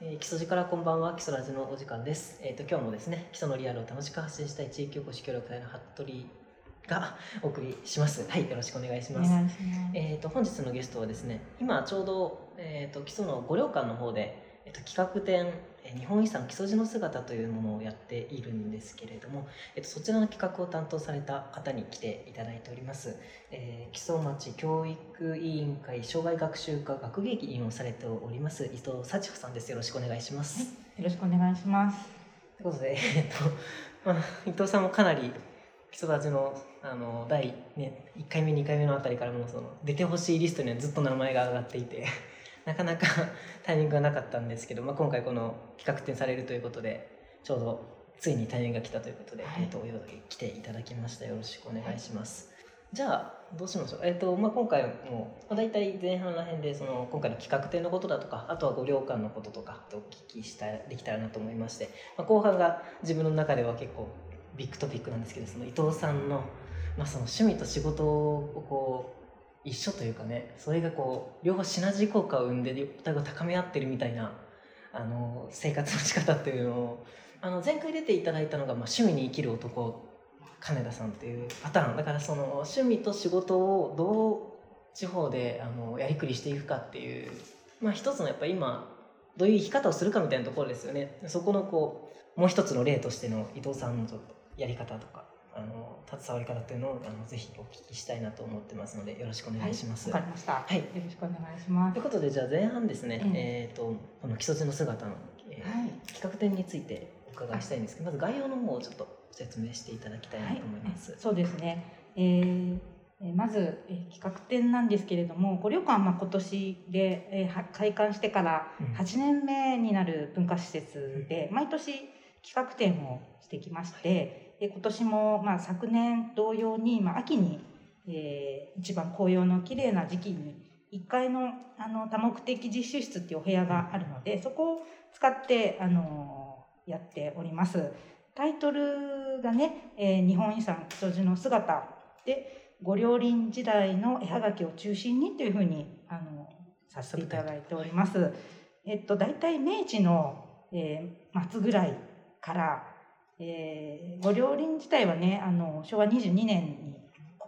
えー、基礎寺からこんばんは、基礎ラジのお時間です。えっ、と、今日もですね、基礎のリアルを楽しく発信したい地域おこし協力隊の服部がお送りします。はい、よろしくお願いします。えっ、と、本日のゲストはですね、今ちょうど、えっ、と、基礎の五稜館の方で、えっ、と、企画展、えー日本遺産基礎寺の姿というものをやっているんですけれども、えっ、と、そちらの企画を担当された方に来ていただいております。えー基礎町教育委員会障害学習課学芸員をされております伊藤幸穂さんです。よろしくお願いします。よろしくお願いします。ということで、えっと、まあ、伊藤さんもかなり基礎立ちのあの第、ね、1回目2回目のあたりからもうその出てほしいリストにはずっと名前が上がっていてなかなか タイミングがなかったんですけど、まあ、今回この企画展されるということでちょうどついにタイミングが来たということで、はい。えっと、お呼び来ていただきました。よろしくお願いします。じゃあどうしましょう、えっとまあ、今回も、まあ、大体前半ら辺でその今回の企画展のことだとかあとはご領館のこととかお聞きしたできたらなと思いまして、まあ、後半が自分の中では結構ビッグトピックなんですけどその伊藤さんの,、まあその趣味と仕事をこう一緒というかねそれがこう両方シナジー効果を生んでお互いを高め合ってるみたいなあの生活の仕方っていうのをあの前回出ていただいたのが、まあ、趣味に生きる男金田さんっていうパターン。だからその趣味と仕事をどう地方であのやりくりしていくかっていう、まあ、一つのやっぱ今どういう生き方をするかみたいなところですよね。そこのこうもう一つの例としての伊藤さんのちょっとやり方とか。あの携わり方っていうのをあのぜひお聞きしたいなと思ってますのでよろしくお願いします。わかりました。はいよろしくお願いしますという。ことでじゃあ前半ですね、うんえー、とこの木曽路の姿の、えーはい企画展についてお伺いしたいんですけどまず概要の方をちょっと説明していただきたいなと思います。そうですね。えーえーまず、えー企画展なんですけれども、五旅館はまあ今年で、え開館してからうん8年目になる文化施設で、毎年企画展をしてきまして、で今年もまあ昨年同様に、まあ、秋に、えー一番紅葉の綺麗な時期に1階のあの多目的実習室っていうお部屋があるので、そこを使ってあのやっております。タイトルがね、えー日本遺産木曽路の姿で五稜林時代の絵はがきを中心にというふうにあのさせていただいております。えっと大体明治の、えー末ぐらいから、えー、五稜林自体はねあの昭和22年に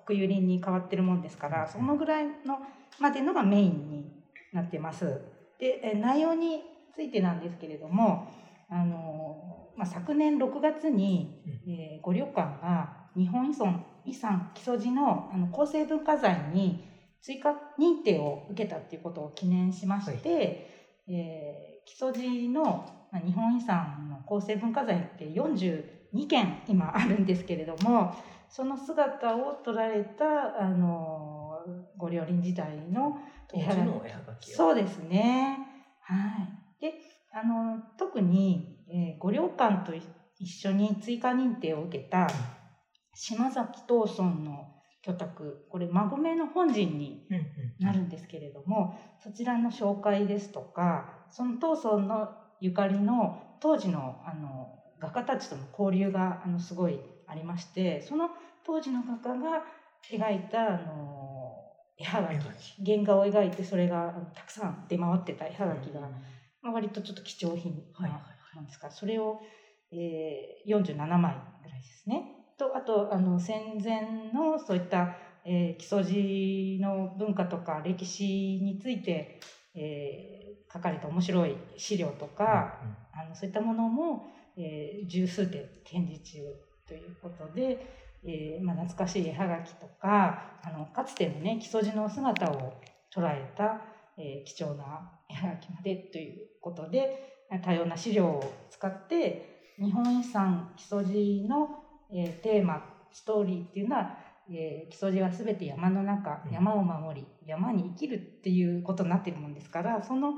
国有林に変わってるもんですからそのぐらいのまでのがメインになってます。でえー内容についてなんですけれどもあの、まあ、昨年6月に、えー、五旅館が日本遺産遺産木曽路のあの構成文化財に追加認定を受けたっていうことを記念しまして、はい。えー木曽路のまあ日本遺産の構成文化財って42件今あるんですけれどもその姿を捉えたあの五稜林時代の絵はがきをそうですね。はい。で、あの特に、えー、五稜館とい一緒に追加認定を受けた島崎藤村の居宅、これ馬込の本陣になるんですけれども、そちらの紹介ですとか、その藤村のゆかりの当時のあの画家たちとの交流があのすごいありまして、その当時の画家が描いたあの絵はがき原画を描いてそれがたくさん出回ってた絵はがきが、まあ、割とちょっと貴重品はいはいななんですか、それを、えー、47枚ぐらいですね。とあとあの戦前のそういった、えー、木曽路の文化とか歴史について、えー書かれた面白い資料とか、あのそういったものも、えー十数点展示中ということで、えーまあ、懐かしい絵はがきとかあのかつてのね木曽路の姿を捉えた、えー貴重な絵はがきまでということで多様な資料を使って日本遺産木曽路の、えーテーマストーリーっていうのは、えー木曽路は全て山の中うん山を守り山に生きるっていうことになっているもんですからその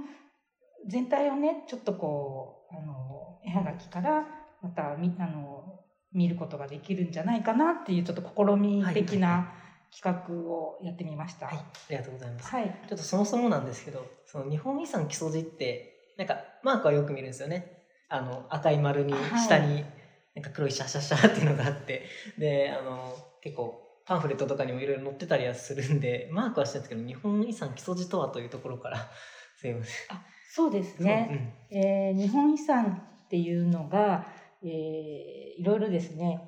全体をねちょっとこうあの絵はがきからまたみあの見ることができるんじゃないかなっていうちょっと試み的はいはいはな企画をやってみました。はい、ありがとうございます。はい、ちょっとそもそもなんですけど、その日本遺産木曽路って、なんかマークはよく見るんですよね。あの赤い丸にはい下になんか黒いシャシャシャっていうのがあって、で、あの結構パンフレットとかにもいろいろ載ってたりはするんで、マークはしてるんですけど、日本遺産木曽路とはというところから、すいません。そうですね。えー、日本遺産っていうのが、えー、いろいろですね、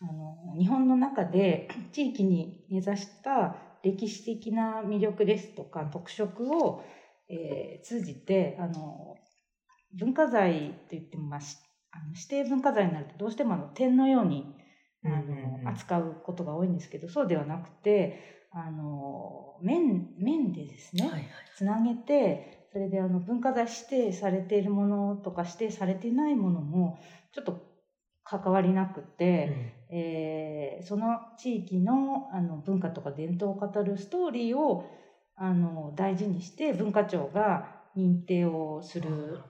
あの日本の中で 地域に根ざした歴史的な魅力ですとか特色を、えー、通じてあの文化財といっても、まあ、あの指定文化財になるとどうしてもあの点のようにあの、扱うことが多いんですけどそうではなくてあの面面でですね、はいはい、つなげてそれであの文化財指定されているものとか指定されていないものもちょっと関わりなくて、うん、えー、その地域のあの文化とか伝統を語るストーリーをあの大事にして文化庁が認定をする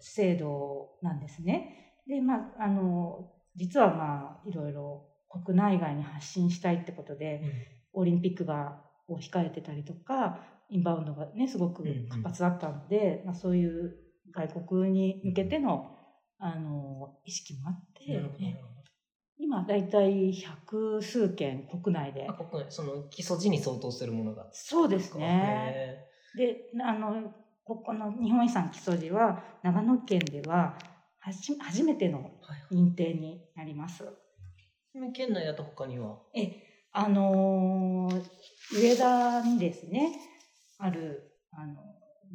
制度なんですね。で、まあ、あの実はまあいろいろ国内外に発信したいってことで、うん、オリンピックがを控えてたりとかインバウンドがねすごく活発だったので、うんうん、まあ、そういう外国に向けてのあの意識もあって、今大体百数件国内で。国内その基礎地に相当するものが。そうですね。であのここの日本遺産木曽路は長野県では初めての認定になります。はい、県内だと他には？えあの上田にですねあるあの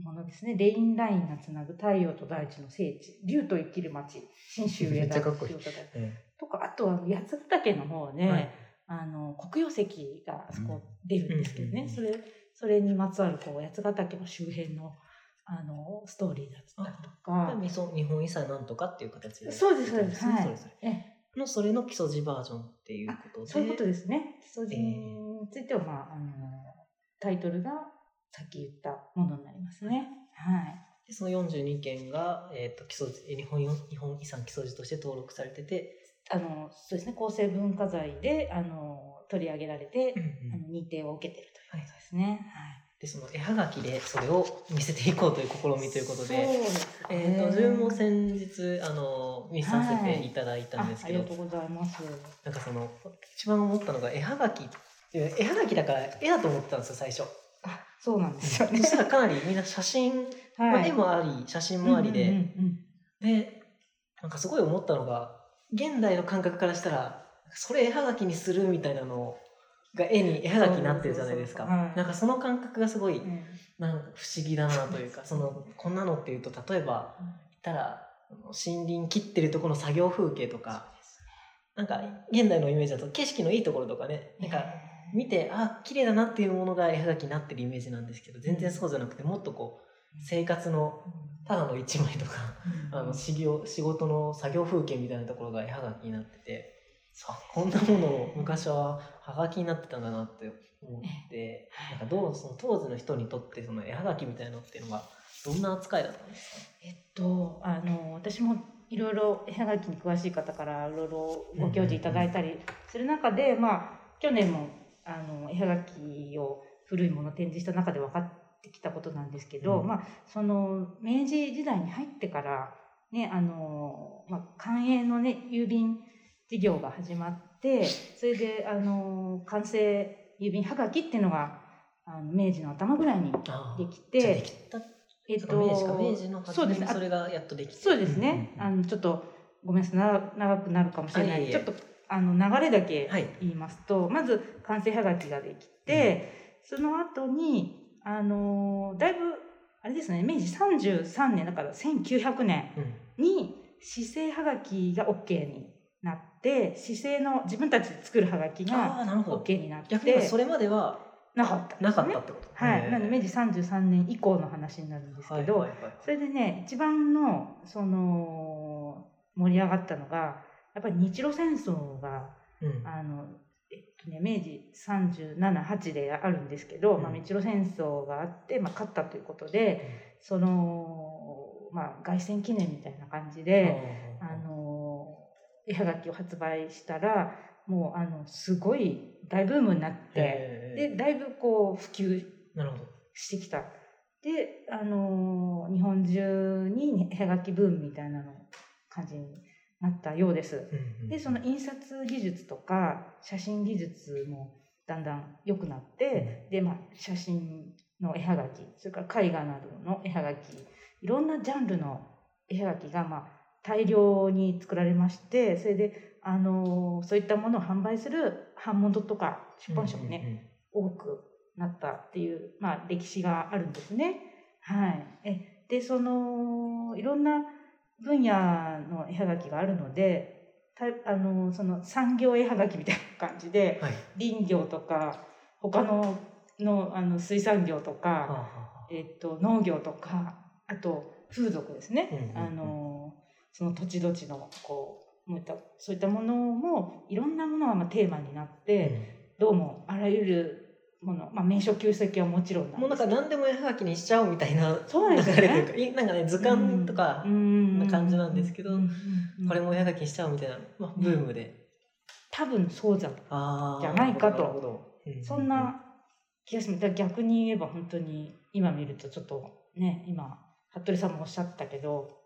ものですね。レインラインがつなぐ太陽と大地の聖地竜と生きる町信州上田とかとかあとは八ヶ岳の方ね、はい、あの黒曜石があそこ出るんですけどね、それそれにまつわるこう八ヶ岳の周辺のあのストーリーだったりとか。日本遺産なんとかっていう形で。そうです、そうです。はい。のそれの基礎地バージョンっていうことで。そういうことですね。基礎地については、まあ、あの、タイトルがさっき言ったものになりますね。はい。でその42件が、えーと、基礎日本日本遺産基礎地として登録されててあのそうですね構成文化財であの取り上げられて、うんうん、あの認定を受けているということですね。はいでその絵はがきでそれを見せていこうという試みということで、えーと、自分も先日あの見させていただいたんですけど、はい、ありがとうございます。なんかその一番思ったのが絵はがき絵はがきだから絵だと思ってたんですよ最初。あそうなんですよね。そしたらかなりみんな写真、はいまあ、絵もあり写真もありで、うんうんうん、でなんかすごい思ったのが現代の感覚からしたらそれ絵はがきにするみたいなのをが絵に絵はがきになってるじゃないですか、なんかその感覚がすごい、なんか不思議だなというか そのこんなのっていうと例えば言ったら森林切ってるところの作業風景とかなんか現代のイメージだと景色のいいところとかねなんか見てあ綺麗だなっていうものが絵はがきになってるイメージなんですけど全然そうじゃなくてもっとこう生活のただの一枚とか、あの仕事の作業風景みたいなところが絵はがきになっててあこんなものを昔ははがきになってたんだなって思って、なんかどうその当時の人にとってその絵はがきみたいなのっていうのはどんな扱いだったんですか？えっとあの私もいろいろ絵はがきに詳しい方からいろいろご教示いただいたりする中で、まあ去年もあの絵はがきを古いものを展示した中で分かってきたことなんですけど、うん、まあその明治時代に入ってからねあの、まあ、官営のね郵便事業が始まってそれであの完成郵便はがきっていうのがあの明治の頭ぐらいにできてえっと明治か明治の初めにそれがやっとできて。そうですね、あのちょっとごめんなさい長くなるかもしれない、ちょっとあの流れだけ言いますと、はい、まず完成はがきができて、うん、その後にあのだいぶあれですね明治33年だから1900年に市政はがきが OK になって姿勢の自分たちで作るはがきが OK になって。逆にそれまではなかった、ね、なかったってこと？はい。なので明治33年以降の話になるんですけど、はいはいはい、それでね一番のその盛り上がったのがやっぱり日露戦争が、うん、あのえっとね、明治378であるんですけど、うん、まあ、日露戦争があって、まあ、勝ったということで、うん、その、まあ、凱旋記念みたいな感じで、あの絵はがきを発売したらもうあのすごい大ブームになってでだいぶこう普及してきた。であの日本中に絵はがきブームみたいなの感じになったようです。でその印刷技術とか写真技術もだんだん良くなって、でまあ写真の絵はがきそれから絵画などの絵はがきいろんなジャンルの絵はがきが、まあ、大量に作られましてそれで、あのそういったものを販売する版元とか出版社もね、多くなったっていう、まあ、歴史があるんですね。はい、えでそのいろんな分野の絵はがきがあるのでたあのその産業絵はがきみたいな感じで、はい。林業とか他ののあの水産業とか、はあはあえっと、農業とかあと風俗ですね、うんうんうん。あのその土地土地のこうそういったものもいろんなものがまあテーマになって、どうもあらゆるもの、まあ、名所旧跡はもちろんうんもうなんか何でも絵はがきにしちゃおうみたいなそうですよね。流れというかいなんかね図鑑とか、な感じなんですけどうんうんうんこれも絵はがきにしちゃおうみたいな、まあ、ブームで、多分そうじゃじゃないかと。そんな気がします逆に言えば本当に今見るとちょっとね今服部さんもおっしゃったけど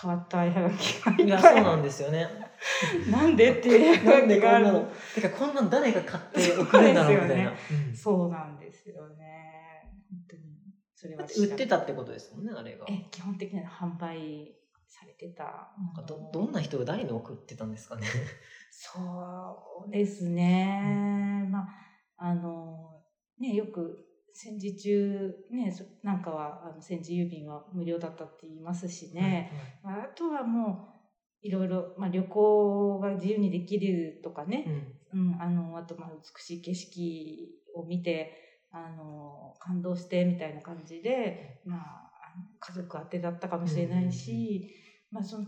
変わった絵はがきがいっぱい。いやそうなんですよね。なんでっていう絵はなんがきがあるの。てかこんなん誰が買って送るんだろうみたいな、うん。そうなんですよね。本当にそれは売ってたってことですもんねあれが。え基本的には販売されてたなんかどどんな人が誰に送ってたんですかね。そうですね、まああのねよく戦時中ねそなんかはあの戦時郵便は無料だったって言いますしね、まあ、あとはもういろいろ、まあ、旅行が自由にできるとかね、うん。うん、あのあとまあ美しい景色を見てあの感動してみたいな感じで、まあ、家族宛てだったかもしれないし、まあ、その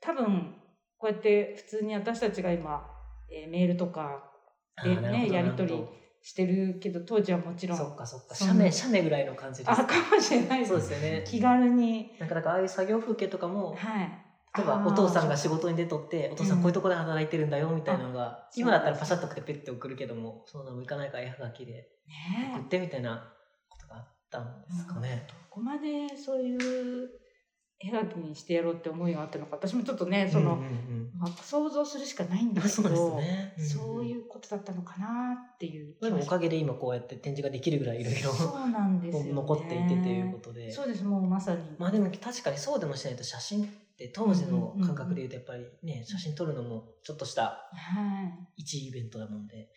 多分こうやって普通に私たちが今、えーメールとかでねやり取りしてるけど当時はもちろん。どそっかそっか。写メ写メぐらいの感じですあかもしれないです。そうですよね。気軽に、なんかだからああいう作業風景とかもはい、例えばお父さんが仕事に出とってお父さんうん。こういうところで働いてるんだよみたいなのが、そう今だったらパシャッと送ってペッて送るけどもそんなのもいかないから絵はがきでね送ってみたいなことがあったんですかね。どこまでそういう絵はにしてやろうって思いがあったのか私もちょっとねその、うんうん。うんまあ、想像するしかないんだけそうですどね。うんうんそういうことだったのかなっていうでもおかげで今こうやって展示ができるぐらいいろいろそうなんですよ、ね、残っていてということで。そうですもうまさに。まあでも確かにそうでもしないと写真って当時の感覚で言うとやっぱりね写真撮るのもちょっとしたはい。一イベントだもんで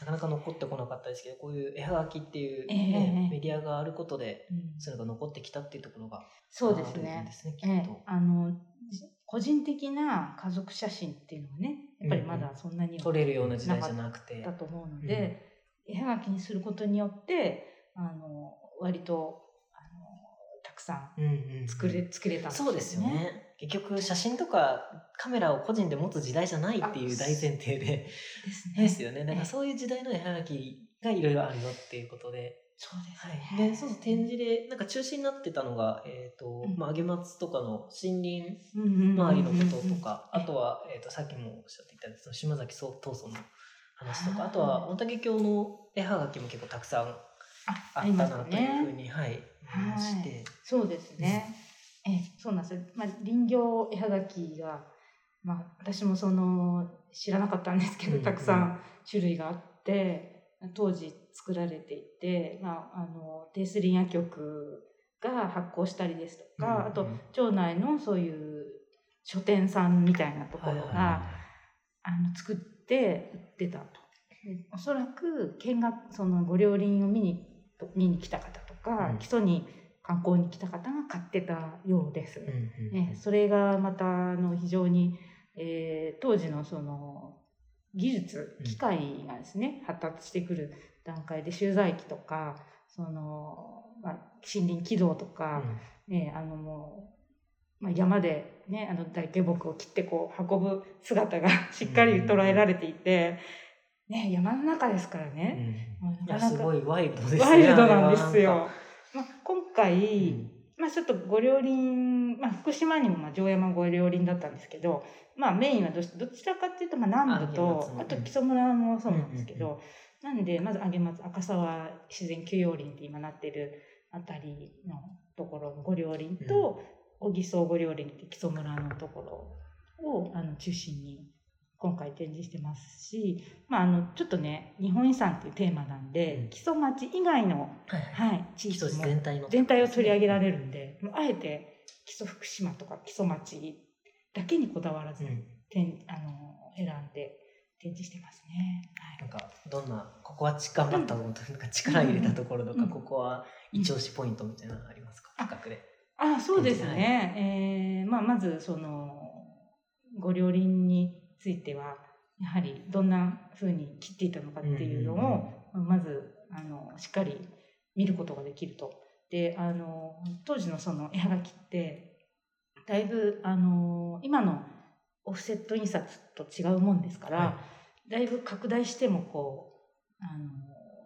なかなか残ってこなかったですけどこういう絵はがきっていう、えねえメディアがあることでうん。そういうのが残ってきたっていうところがそうですね。ですねきっと。ええ。あのじ個人的な家族写真っていうのはねやっぱりまだそんなには撮れるような時代じゃなくて。だと思うので、絵はがきにすることによってあの割とあのたくさうんうんうん。ん作れ,、作れたんそうですよね結局写真とかカメラを個人で持つ時代じゃないっていう大前提で。ですね。ですよね。だからそういう時代の絵はがきがいろいろあるよっていうことで。そうですはい、ね、でそうそう展示でなんか中心になってたのが、えーとうん。まあ、揚松とかの森林周りのこととか、あとは、えー、とさっきもおっしゃっていたその島崎そう藤村の話とかあとは御嶽峡の絵はがきも結構たくさんああったなというふうに、はい、思いましはて、そうですね。え、そうなんですよ。まあ、林業絵はがきが、まあ、私もその、知らなかったんですけど、うんうんたくさん種類があって、当時作られていて、まあ、あの、低ス林野局が発行したりですとか、あと、町内のそういう書店さんみたいなところが、はいはいはあの作って売ってたと。でおそらく見学そのご両林を見に見に来た方とか、うん基礎に観光に来た方が買ってたようです。ね、それがまたあの非常に、えー当時のその技術うん機械がですね、発達してくる段階で集材機とかその、まあ、森林軌道とか、ね、あのもう、まあ、山で、ね、あの大径木を切ってこう運ぶ姿が しっかり捉えられていて、ね、山の中ですからうん。ね、うんなかなかすごいワイルドですねワイルドなんですよ。まあ、今回、うん。まあ、ちょっとご両林、まあ、福島にもまあ城山ご両林だったんですけど、まあ、メインはどどちらかっていうとまあ南部あとあと木曽村もそうなんですけど、なんでまず上松赤沢自然休養林って今なってるあたりのところのご両林と小木曽ご両林って木曽村のところをあの中心に今回展示してますし、まあ、あのちょっとね日本遺産っていうテーマなんで、うん。木曽町以外の、はいはい。はい、地基礎域も全体の全体を取り上げられるんで、もうあえて基礎福島とか基礎町だけにこだわらず、うん。てんあの選んで展示してますね。なんかどんなここはち頑張ったことか力入れたところとか、うん。ここは一押しポイントみたいなのありますか、企画で。あそうですはいね、えーまあ、まずそのご両輪についてはやはりどんなふうに切っていたのかっていうのを、まずあのしっかり見ることができると。であの当時のその絵はがきってだいぶあの今のオフセット印刷と違うもんですから、はだいぶ拡大してもこうあの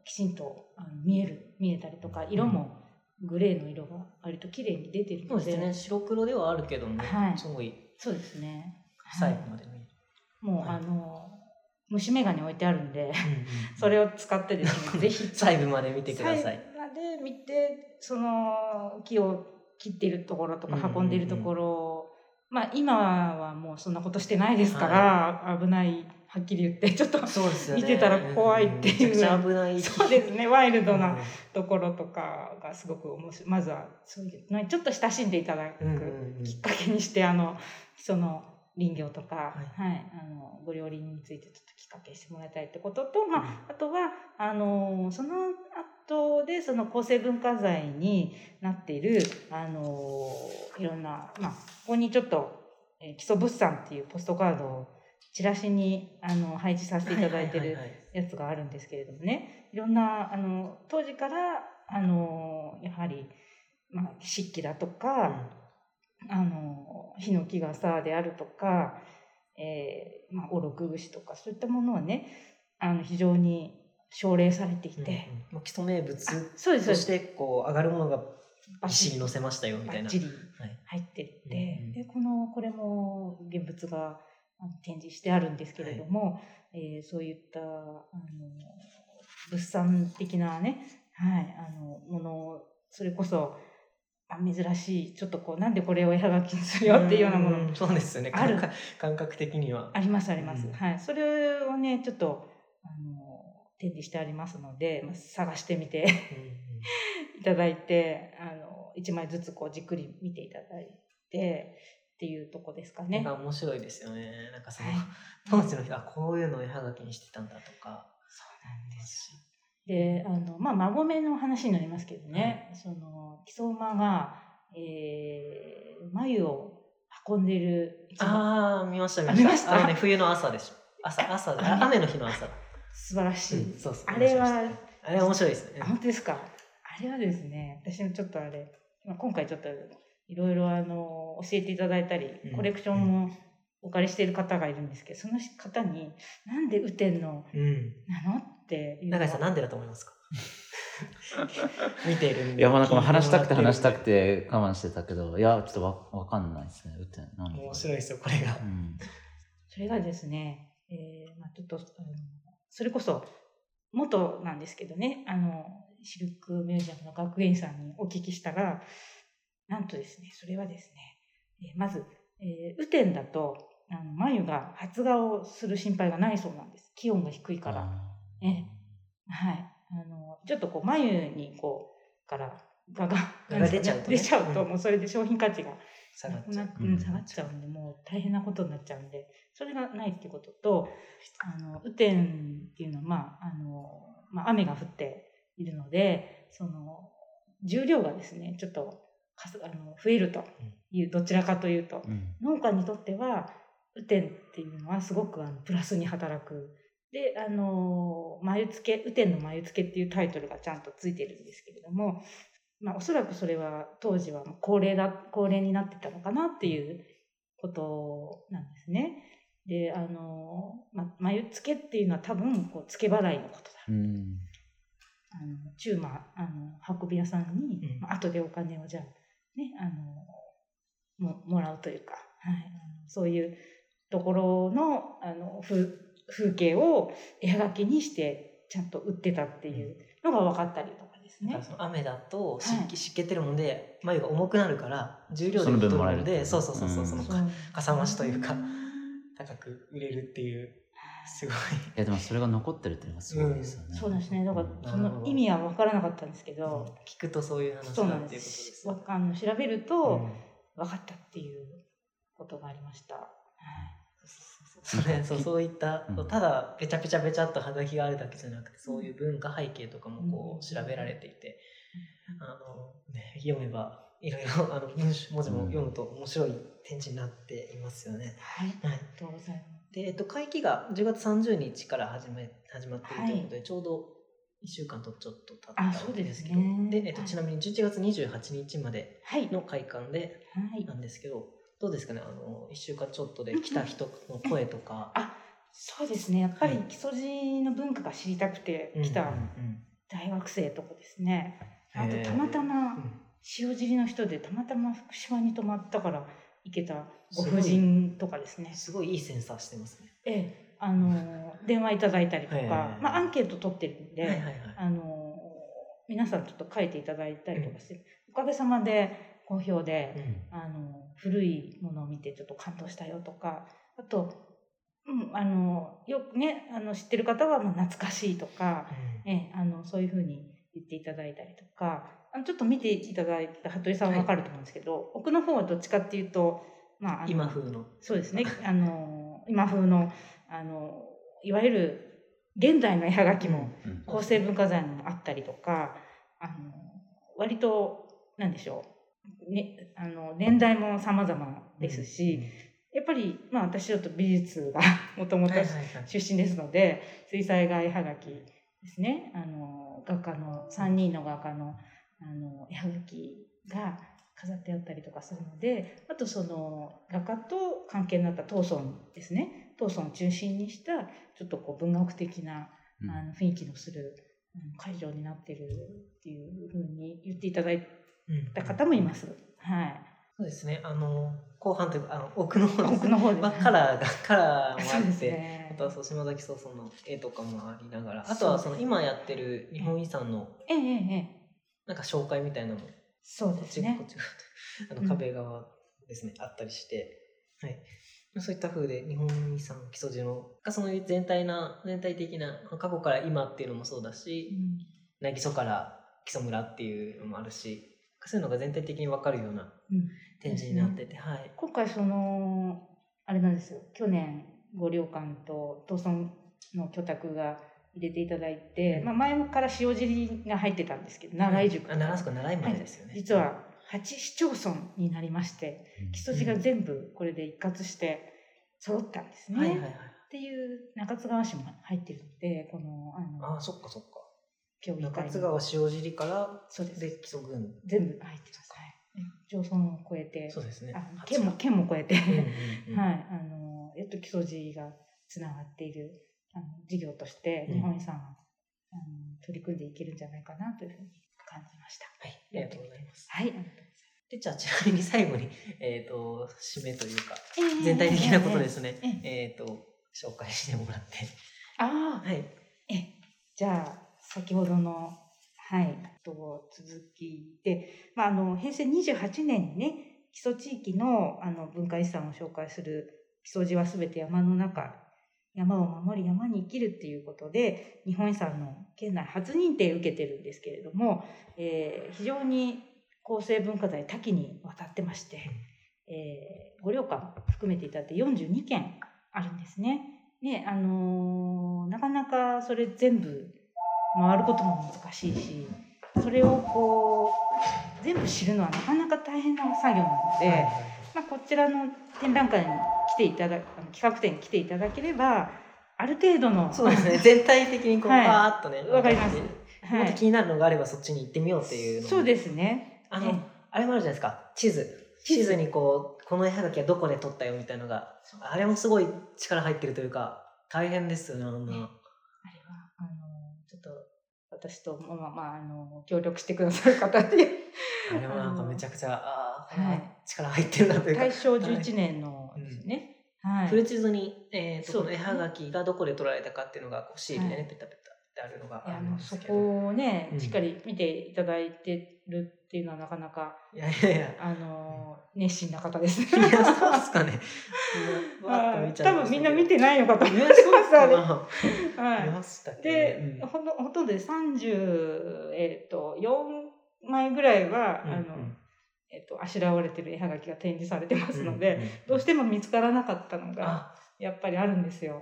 きちんと見える見えたりとか色もグレーの色が割と綺麗に出てるので、そうですね。白黒ではあるけども、はい。すごいそうですね。最後まで見える。もう、はい。あの虫眼鏡置いてあるんでうんうん それを使ってですね ぜひ。細部まで見てください。まで見てその木を切っているところとか運んでいるところを、まあ今はもうそんなことしてないですから、危ないはっきり言って ちょっとね。見てたら怖いっていう。うん。危ない。そうですねワイルドうなん。ところとかがすごく面白い。まずはそういうのにちょっと親しんでいただくきっかけにしてあのその林業とか、ははいあのご両輪についてちょっときっかけしてもらいたいってことと、まあ、あとはあのその後でその構成文化財になっているあのいろんな、まあ、ここにちょっと、えー基礎物産っていうポストカードをチラシにあの配置させていただいてるやつがあるんですけれどもね。いろんなあの当時からあのやはり、まあ、漆器だとか、あのヒノキ傘であるとか、えーまあ、おろく串とかそういったものはねあの非常に奨励されていて、うんうん。もう基礎名物あそうですそしてこう上がるものが石に載せましたよみたいな。バッ入ってて、うんうん。でこのこれも現物が展示してあるんですけれども、えーそういったあの物産的なね、はい、あのものをそれこそあ珍しいちょっとこうなんでこれを絵はがきにするよっていうようなものんそうですよね。ある感覚感覚的には。ありますあります、うんはいそれをねちょっとあの展示してありますので、まあ、探してみて いただいてあの1枚ずつこうじっくり見ていただいてっていうとこですかね。なんか面白いですよね。なんかその、はい当時の人はこういうのを絵はがきにしてたんだとか。そうなんですであの、まあ、孫目の話になりますけどね、その木曽馬が、えー、眉を運んでいるああ見ました見ました。あのね冬の朝でしょ。朝朝で雨の日の朝だ。素晴らしい、うんそうそうあれはあれは面白いですね。あ。本当ですか？あれはですね私もちょっとあれ、まあ、今回ちょっといろいろあの教えていただいたりうんコレクションもお借りしている方がいるんですけどその方に「なんで雨天の？うん。なの?」っていうの永井さんなんでだと思いますか？見ているんで。いや、まあなんか話したくて話したくて我慢してたけど、いや、ちょっとわわかんないですね。歌なんで面白いですよこれがう。ん。それがですね、えーまあ、ちょっとあのそれこそ元なんですけどねあのシルクミュージアムの学芸員さんにお聞きしたらなんとですねそれはですね、えーまず、えー雨天だとあの眉が発芽をする心配がないそうなんです気温が低いから。ええはい、あのちょっとこう眉にこうからがががが出ちゃうとね出ちゃうとうんもうそれで商品価値が下がっちゃう。なうん下がっちゃうんでもう大変なことになっちゃうんでそれがないっていうこととあの雨天っていうのは、まああのまあ、雨が降っているのでその重量がですねちょっとかすあの増えるというどちらかというとうん。農家にとっては雨天っていうのはすごくあのプラスに働く。で、あの眉付け、雨天の眉付けっていうタイトルがちゃんとついてるんですけれども、まあ、おそらくそれは当時は高齢だ、高齢になってたのかなっていうことなんですね。で、あのま、眉付けっていうのは多分、こう、付け払いのことだ。うん。あの、中馬、あの、運び屋さんに、うんまあ後でお金をじゃあ、ね、あの、ももらうというか、はい、そういうところの、あの、風、風景を絵はがきにして、ちゃんと売ってたっていうのが分かったりとかですね。だから。その雨だと湿はい。気湿気ってるもんで眉が重くなるから重量で太るのでそうそうそうそううん。そのそうかさ増しというか高く売れるっていうすごい。いや、でもそれが残ってるっていうのがすごいですよね。そうですね。だからうん。その意味は分からなかったんですけど、聞くとそういう話そうなんでだっていうことですす。わあの調べると、うん。分かったっていうことがありました。はいそれそうそういった、うん。ただペチャペチャペチャっとはがきがあるだけじゃなくてそういう文化背景とかもこう調べられていて、あのね、読めばいろいろあの文章文字も読むと面白い展示になっていますよね。はい、はい。ありがとうございます。で、えっと、会期が10月30日から始め始まっているということで、ちょうど1週間とちょっと経ったあそうですね。んですけどで、えっと、はいちなみに11月28日まではい、の会館ではい。なんですけどどうですかね？あの1週間ちょっとで来た人の声とか。あそうですね。やっぱりはい木曽路の文化が知りたくて来た大学生とかですね、あとたまたまうん。塩尻の人でたまたま福島に泊まったから行けたご婦人とかですね。すごいいいセンサーしてますね。ええ。あの 電話いただいたりとか、まあ、アンケート取ってるんで、はいはいはい。あの皆さんちょっと書いていただいたりとかして、おかげさまで好評で、うん。あの古いものを見てちょっと感動したよとかあと、うん、あのよくねあの知ってる方はまあ懐かしいとか、ええあのそういうふうに言っていただいたりとかあのちょっと見ていただいた服部さんは分かると思うんですけど、奥の方はどっちかっていうと、まあ、あの今風の。そうですね。あの今風のあのいわゆる現代の絵はがきもうん。構成文化財もあったりとかあの割となんでしょう、ね、あの年代も様々ですし、やっぱり、まあ、私ちょっと美術がもともと出身ですので水彩画絵はがきですね。あの画家の3人の画家のあの絵はがきが飾ってあったりとかするのであとその画家と関係になった当村ですね。当村を中心にしたちょっとこう文学的なうん。あの雰囲気のするうん会場になってるっていうふうに言っていただいうんた方もいます。はい。そうですね。あの後半というかあの奥の方です奥の方ですまあ、カラーが カラーもあって、ねあとはそう島崎壮さんの絵とかもありながら、あとはその今やってる日本遺産のええええええなんか紹介みたいなのもそうこっですねちこっ。ち あうんの壁側ですね、あったりして、はい。そういった風で日本遺産基礎地のがその全体な全体的な過去から今っていうのもそうだうし、んなぎそから基礎村っていうのもあるし、そういうのが全体的に分かるようなうん展示になってて、はい。今回そのあれなんですよ去年五稜館と東村の居宅が入れていただいて、うんまあ、前から塩尻が入ってたんですけど長井塾あ長そこ長いまでですよね。実は8市町村になりまして木曽路が全部これで一括して揃ったんですね。はいはいはい。っていう中津川市も入ってるのでこのあのああ、そっかそっか。協議会に中津川塩尻からそうですで基礎群。全部入ってます。はい町村を超えてそうですねあ。県も県も超えて、うんうんうん はい、あの、えっと、木曽路がつながっている、あの、事業として、うん日本遺産は、あの、取り組んでいけるんじゃないかなというふうに感じました。はい、ありがとうございます。はい。で、じゃあ、ちなみに最後に、えっ、と、締めというか、ええ全体的なことですね。えええっ、と、紹介してもらって。ああ、はい。え、じゃあ、先ほどの、はい、と続きで、まあ、あの、平成28年にね、基礎地域のあの文化遺産を紹介する木曽路はすべて山の中、山を守り山に生きるっていうことで、日本遺産の県内初認定を受けてるんですけれども、えー非常に構成文化財多岐にわたってまして、えー、五稜館含めていただいて42件あるんですね。ね、あのーなかなかそれ全部回ることも難しいし、それをこう、全部知るのはなかなか大変な作業なので、はいまあ、こちらの展覧会に来ていただ企画展に来ていただければ、ある程度の、そうですね。全体的にこう、はいパーッとね、わかりますもっはいと気になるのがあればそっちに行ってみようっていうそうですね。あの、えあれもあるじゃないですか。地図。地図にこう、この絵はがきはどこで撮ったよみたいなのが、あれもすごい力入ってるというか、大変ですよね、あんな。あれは、あの、ちょっと、私と、まあ、まあ、あの、協力してくださる方に、あれもなんかめちゃくちゃ、ああ、ははい力入ってるなというか。大正11年のですね。はい。フル地図に、えー、と絵はがきがどこで撮られたかっていうのがこうシールでね、はいペタペタってあるのがあるんあのそですけど。こをね、うんしっかり見ていただいてるっていうのはなかなか、いやいやいや。あの、熱心な方ですね。いや、そうですかね。多分みんな見てないのかと思いね、ます。そうかあれな。はいで、うんほとほとんどで30、えっ、と、4枚ぐらいは、うんあの、うんえっと、あしらわれてる絵はがきが展示されてますので、どうしても見つからなかったのがあやっぱりあるんですよ。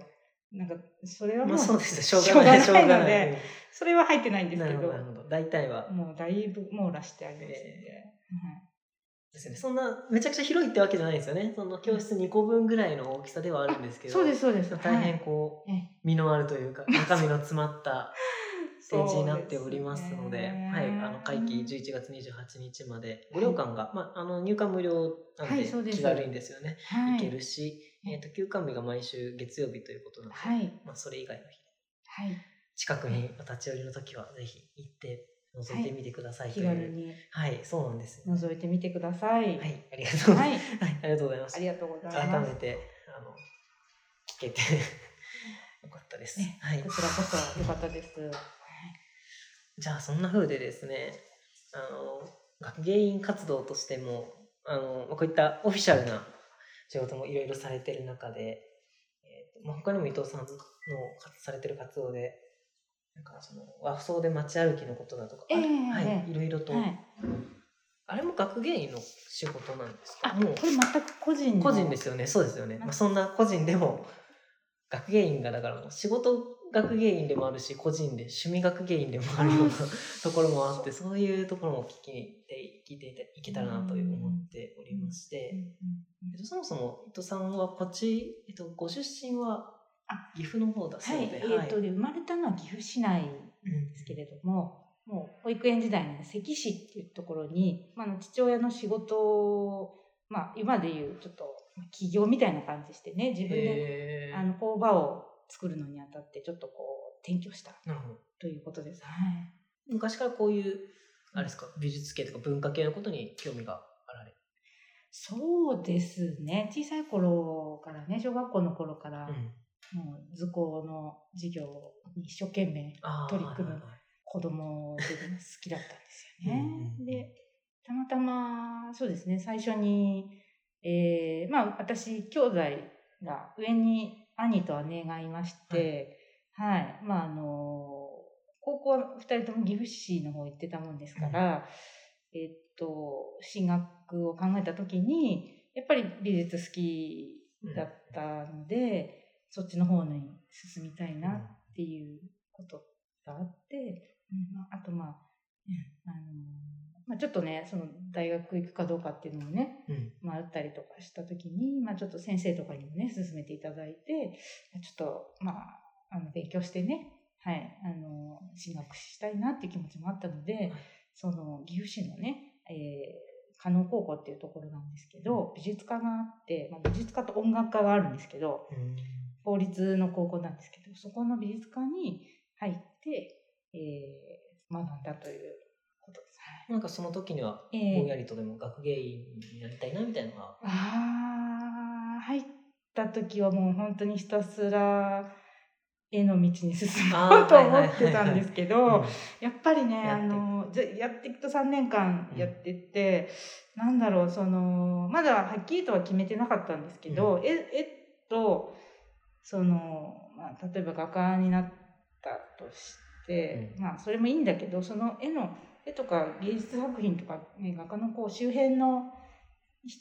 なんかそれはもう,、まあそうです。よしょうがない。しょうがないのでそれは入ってないんですなけど。るほどなるほど。大体は。もうだいぶ網羅してありますので、ですよね。そんなめちゃくちゃ広いってわけじゃないんですよね。その教室2個分ぐらいの大きさではあるんですけど。そうですそうです。大変はい。こう、ええ。身のあるというか中身の詰まった展示になっておりますのでですねはい、あの会期11月28日まで五稜館が、まあ、あの入館無料なんで気軽にですよね、はい行けるし、えー、と休館日が毎週月曜日ということなので、はいまあ、それ以外の日はい近くにお立ち寄りの時はぜひ行って覗いてみてくださいと気いう軽にはい、そうなんですよ。覗いてみてください。はい、ありがとう。は、はいい、ありがとうございます。ありがとうござい改ます。めてあの聞けてよかったです。ねはいこ。ちらこそ良かったです。じゃあそんな風でですね、あの学芸員活動としてもあのまあこういったオフィシャルな仕事もいろいろされてる中で、えーとまあ、他にも伊藤さんのされてる活動で。なんかその和装で街歩きのことだとか、ええはい、ええ。いろいろと、はい。あれも学芸員の仕事なんですか？あ、もうこれ全く個人の。個人ですよね。そうですよね、まあ、そんな個人でも学芸員がだからもう仕事学芸員でもあるし個人で趣味学芸員でもあるようなところもあってそういうところも聞きに行って聞いていけたらなという思っておりまして、そもそも伊藤さんはこっち、えっと、ご出身はあ岐阜の方だそうはい、で、えっ、と、生まれたのは岐阜市内ですけれども、もう保育園時代に関市っていうところに、まあ、父親の仕事を、まあ、今でいうちょっとまあ起業みたいな感じしてね自分であの工場を作るのにあたってちょっとこう転居したということです。はい。昔からこういうあれですか美術系とか文化系のことに興味があられそうですね。小さい頃からね小学校の頃から、うん。もう図工の授業に一生懸命取り組む子供で好きだったんですよね。うん。でたまたまそうですね最初に、えーまあ私兄弟が上に兄と姉がいまして、はい、まああの高校は2人とも岐阜市の方行ってたもんですから、えっと進学を考えた時にやっぱり美術好きだったので、そっちの方に進みたいなっていうことがあって、うん。まああとまあ、うんあのまあ、ちょっとねその大学行くかどうかっていうのもねうん。迷ったりとかした時に、まあ、ちょっと先生とかにもね勧めていただいてちょっとまああの勉強してね、はい、あの進学したいなっていう気持ちもあったので、その岐阜市のね、えー加納高校っていうところなんですけど美術科があって、まあ、美術科と音楽科があるんですけどうん。公立の高校なんですけどそこの美術科に入って、えー学んだというなんかその時にはええ。ぼんやりとでも学芸員になりたいなみたいなのが、あー入った時はもう本当にひたすら絵の道に進もうと思ってたんですけどやっぱりねあやってのやっていくと3年間やってって、なんだろうそのまだはっきりとは決めてなかったんですけど、絵絵とその、まあ、例えば画家になったとして、まあそれもいいんだけどその絵の絵とか芸術作品とか、ね、画家のこう周辺の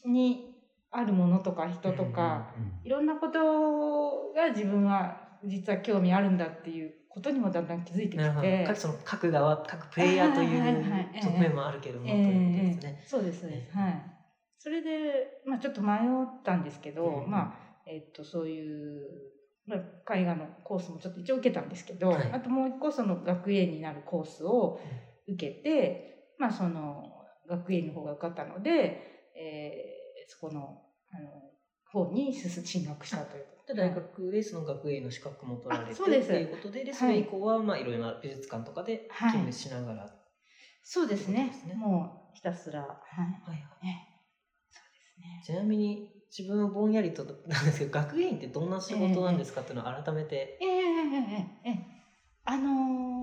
にあるものとか人とか、いろんなことが自分は実は興味あるんだっていうことにもだんだん気づいてきて。各その各側各プレイヤーという側面もあるけども、ということですね。そうですねえ。えはい。それで、まあちょっと迷ったんですけど、うんまあ、えっと、そういう、まあ、絵画のコースもちょっと一応受けたんですけど、はいあともう一個その学園になるコースを受けて、まあ、その、学園の方が受かったので、えー、そこの、あの、方に進学したという。で大学でその学営の資格も取られてということででそれ以降はまあいろいろな美術館とかで勤務しながら、はい、そうですね、ね、もうひたすらはい、はいはい。ね、そうですね。ちなみに自分はぼんやりとなんですけど学芸員ってどんな仕事なんですかっていうのを改めて、えー、えー、えー、えー、えー、あのー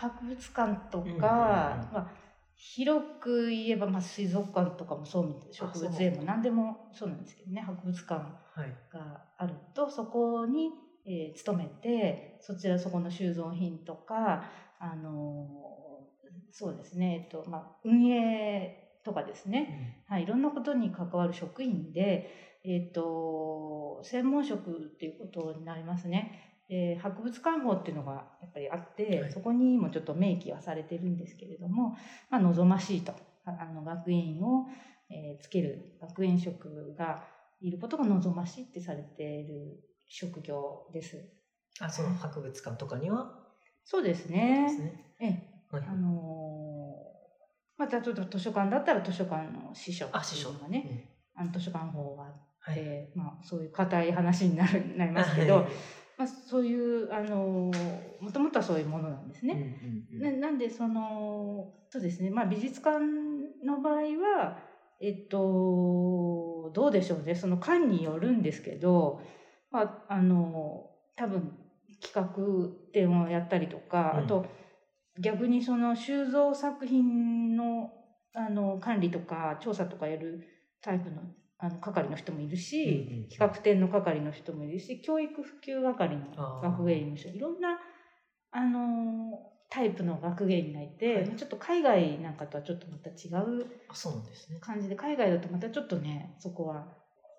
博物館とか、うんうんうん。まあ、広く言えば、まあ、水族館とかもそうみたい植物園も何でもそうなんですけどね博物館はい。があるとそこに、えー勤めてそちらそこの収蔵品とか、あのーそうですね、えっとまあ、運営とかですね、はい、いろんなことに関わる職員で、えっ、と、専門職っていうことになりますね。で博物館法っていうのがやっぱりあって、はいそこにもちょっと明記はされてるんですけれども、まあ、望ましいとああの学園員を、えーつける学園職がいることが望ましいってされている職業です。あその博物館とかには？そうですでね。すね。ええはいあのーまたちょっと図書館だったら図書館の司書っていうのがね、あの図書館法があって、はい。まあ、そういう硬い話になるなりますけど、まあ、そういう、あのーもともとはそういうものなんですね。ななんでそのそうですね、まあ、美術館の場合は、えっと、どうでしょうね。その館によるんですけど、まあ、あの多分企画展をやったりとか、うん。あと逆にその収蔵作品のあの管理とか調査とかやるタイプのあの係の人もいるし、うんうん企画展の係の人もいるし教育普及係の学芸員の人いろんなあのタイプの学芸員がいて、はい。ちょっと海外なんかとはちょっとまた違うあそうなんですね。感じで海外だとまたちょっとねそこは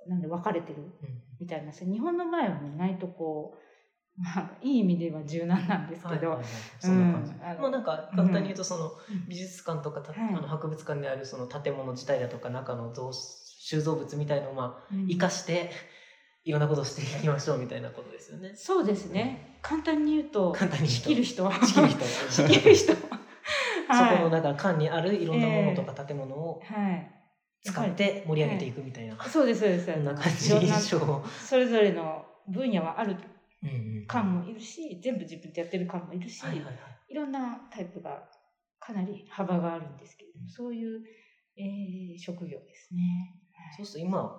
なんで分かれてるうんみたいな日本の場合はね意外とこう まあいい意味では柔軟なんですけど、はいはいはい。そんな感じ。うなんか簡単に言うとそのうん美術館とかあの博物館にあるその建物自体だとか中の蔵収蔵物みたいのをまあうん。生かして いろんなことをしていきましょうみたいなことですよね。そうですね。簡単に言うと簡単に仕切る人仕切る人。仕切る人。そはい。このだから館にあるいろんなものとか建物をはい。使って盛り上げていくみたいな、そうですそうです。こんな感じいろんな印象を。それぞれの分野はある。うんうん館もいるし全部自分でやってる館もいるし、はいはいはい。いろんなタイプがかなり幅があるんですけれども、そういう、えー職業ですね。そうすると今、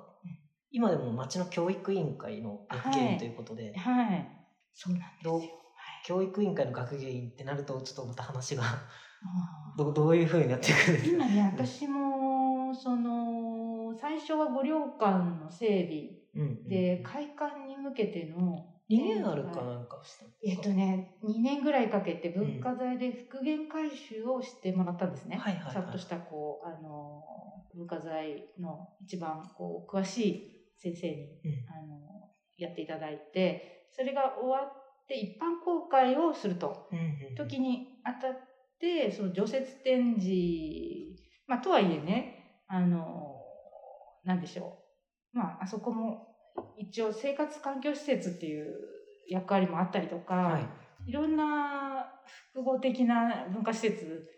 今でも町の教育委員会の学芸員ということで、はい。そうなんですよ。教育委員会の学芸員ってなるとちょっとまた話があどどういうふうになっていくんですか？ー今ね、私も、その、最初は五稜館の整備で、開館に向けての、リニューアルかなんかしたんえっとね、2年ぐらいかけて文化財で復元改修をしてもらったんですね。はいはいはい。ちゃんとしたこうあの文化財の一番こう詳しい先生にうん。あのやっていただいてそれが終わって一般公開をすると。うん時にあたってその除雪展示まあとはいえねあのなんでしょう。まああそこも一応生活環境施設っていう役割もあったりとか、はいいろんな複合的な文化施設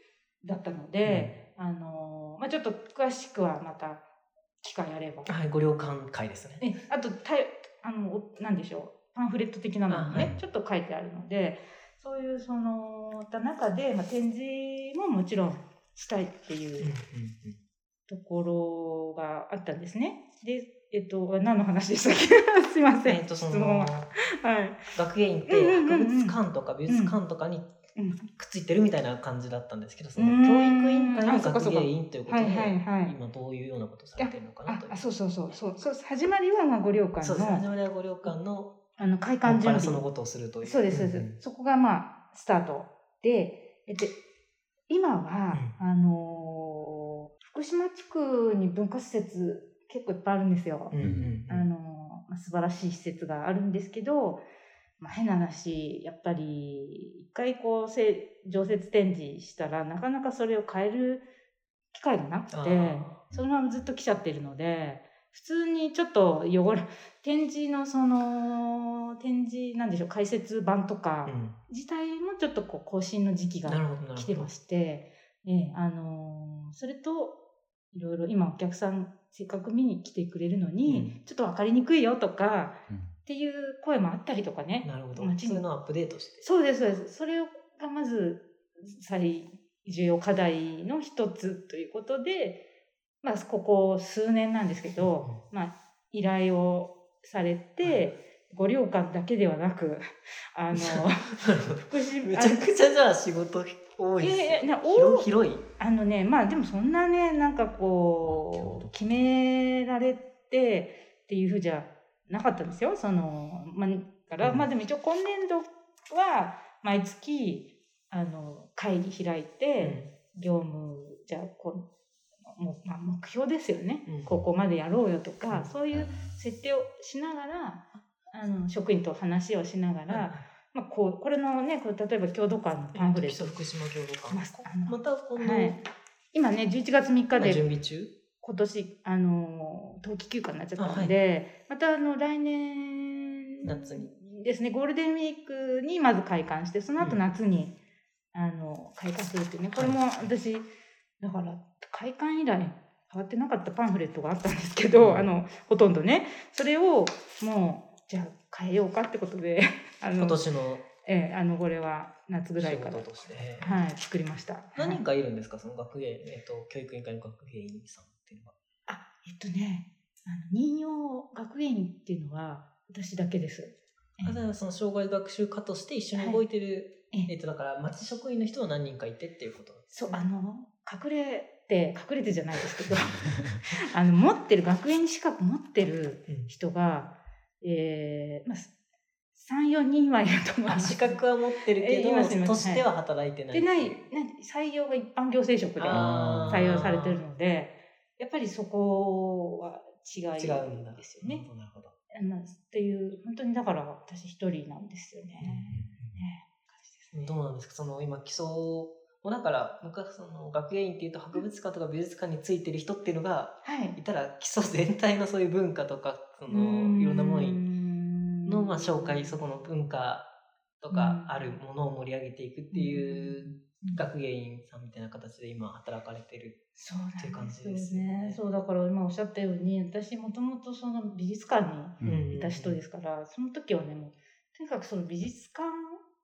だったので、あのまあ、ちょっと詳しくはまた機会あれば。はい、ご了館会ですね。えあとたいあのおなんでしょうパンフレット的なのもね、あはいちょっと書いてあるのでそういうそのた中で、まあ、展示ももちろんしたいっていうんうんうところがあったんですね。でえっと何の話でしたっけ？すいません、えっとそ質問は。い。学芸員ってうんうんうんうん。博物館とか美術館とかにうん。くっついてるみたいな感じだったんですけど、そのうん。教育委員会の学芸員ということで、はいはいはい。今どういうようなことをされてるのかなと。ああそうそうそうそう。そう始まりはまあ五稜館そうです。始のまりはご了館のあの開館準備。らそのことをするという。そうですそうです、んん。そこがまあスタートでえで今は、あのー福島地区に文化施設結構いっぱいあるんですよ、うんうんうん。あのーまあ、素晴らしい施設があるんですけど、まあ、変な話やっぱり一回こうせ常設展示したらなかなかそれを変える機会がなくてそのままずっと来ちゃってるので普通にちょっと汚れ展示のその展示なんでしょう解説版とかうん。自体もちょっとこう更新の時期が。来てまして、ええあのーそれといろいろ今お客さんせっかく見に来てくれるのに、ちょっと分かりにくいよとかうん。っていう声もあったりとかね。なるほど。街のをアップデートして。そうですそうです。それがまず最重要課題の一つということで、まあ、ここ数年なんですけど、まあ、依頼をされて、五稜館だけではなくあの 福島めちゃくちゃじゃあ仕事多いいです。広い。あのねまあでもそんなねなんかこう決められてっていうふうじゃなかったんですよ。そのまあから、うん。まあでも一応今年度は毎月あの会議開いて、業務じゃあこもまあ、目標ですよね、うん。ここまでやろうよとか、うん。そういう設定をしながらあの職員と話をしながら、まあ、こうこれのねこれ例えば郷土館のパンフレット、ト福島郷土館。また今度、はい、今ね11月3日今で準備中？今年あの冬季休暇になっちゃったので、またあの来年夏にですねゴールデンウィークにまず開館してその後うん。夏に、あの開館するっていうねこれも私だから開館以来変わってなかったパンフレットがあったんですけど、うん。あのほとんどね。それをもうじゃあ変えようかってことで あの今年のええあのこれは夏ぐらい仕から事として、はい作りました。何人かいるんですか？その学芸、えっと、教育委員会の学芸員さんっていうのは。あ、えっとね、あの任用学芸員っていうのは私だけです。えあだからその障害学習家として一緒に動いてる、はいええ。えっと、だから町職員の人は何人かいてっていうことそう、ねあの、隠れて、隠れてじゃないですけど、あの、持ってる、学園資格持ってるうん。人が、えー、まあ、3、4人はいると思いあます。資格は持ってるけど、としては働いてないでない、採用が一般行政職で採用されてるので、やっぱりそこは違い違うんだ。ですよね。なるほどあのっていう、本当にだから私一人なんですよね。ね。どうなんですか？その今基礎もうだから昔その学芸員っていうと博物館とか美術館についてる人っていうのがはい。い。たら基礎全体のそういう文化とかそのいろんなものにのまあ紹介そこの文化とかうん。あるものを盛り上げていくっていう学芸員さんみたいな形で今働かれてるっていう感じでですすね。そうだから今おっしゃったように私もともとその美術館にうんいた人ですから、その時はねもうとにかくその美術館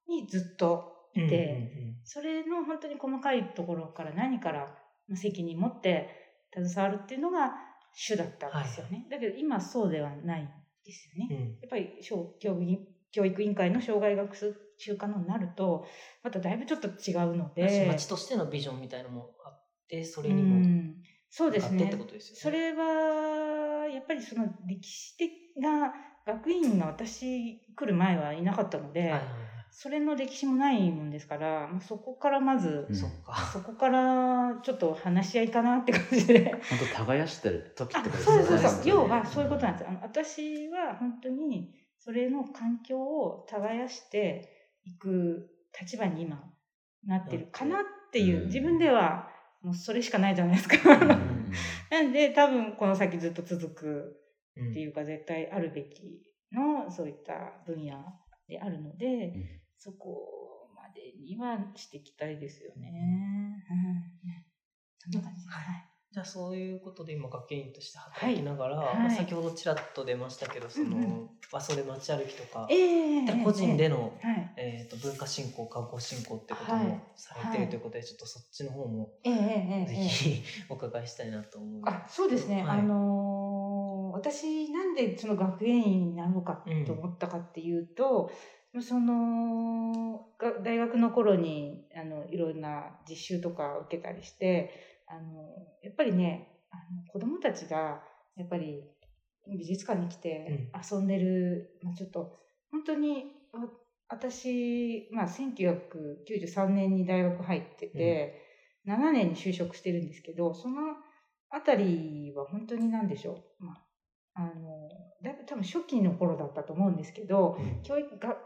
にずっといて、それの本当に細かいところから何からまあ責任持って携わるっていうのが主だったんですよね。だけど今そうではないですよね。うんうんやっぱり小教育教育委員会の障害学習科のになるとまただいぶちょっと違うので。町としてのビジョンみたいなのもあってそれにうもんそうですねってことですよね。それはやっぱりその歴史的な学院が私来る前はいなかったので、はいはいはいそれの歴史もないもんですから、まあ、そこからまず、うん。そっか。そこからちょっと話し合いかなって感じで。本当耕してる時あってことそうですそうです。ね。要はそういうことなんです。あの私は本当にそれの環境を耕していく立場に今なってるかなっていう、うん。自分ではもうそれしかないじゃないですか。うん。う んなんで多分この先ずっと続くうんっていうか絶対あるべきのそういった分野であるので、ん。そこまでにはしていきたいですよね。うん、そん。な感じです。はい。じゃあそういうことで今学芸員として働きながら、はい。まあ先ほどちらっと出ましたけどその、うんうん。まあそれ街歩きとか、ええ。個人での、はい。えー、と文化振興観光振興ってことはい。もされてはい。るということで、ちょっとそっちの方もええええええ。ぜひお伺いしたいなと思う。あそうですね、はい。あのー私なんでその学芸員になろうかと思ったかっていうと、そのが大学の頃にあのいろんな実習とか受けたりしてあのやっぱりねあの子供たちがやっぱり美術館に来て遊んでる、まあ、ちょっと本当にわ私、まあ、1993年に大学入ってて、7年に就職してるんですけどそのあたりは本当に何でしょう、まあ、あのだいぶ多分初期の頃だったと思うんですけどうん。教育が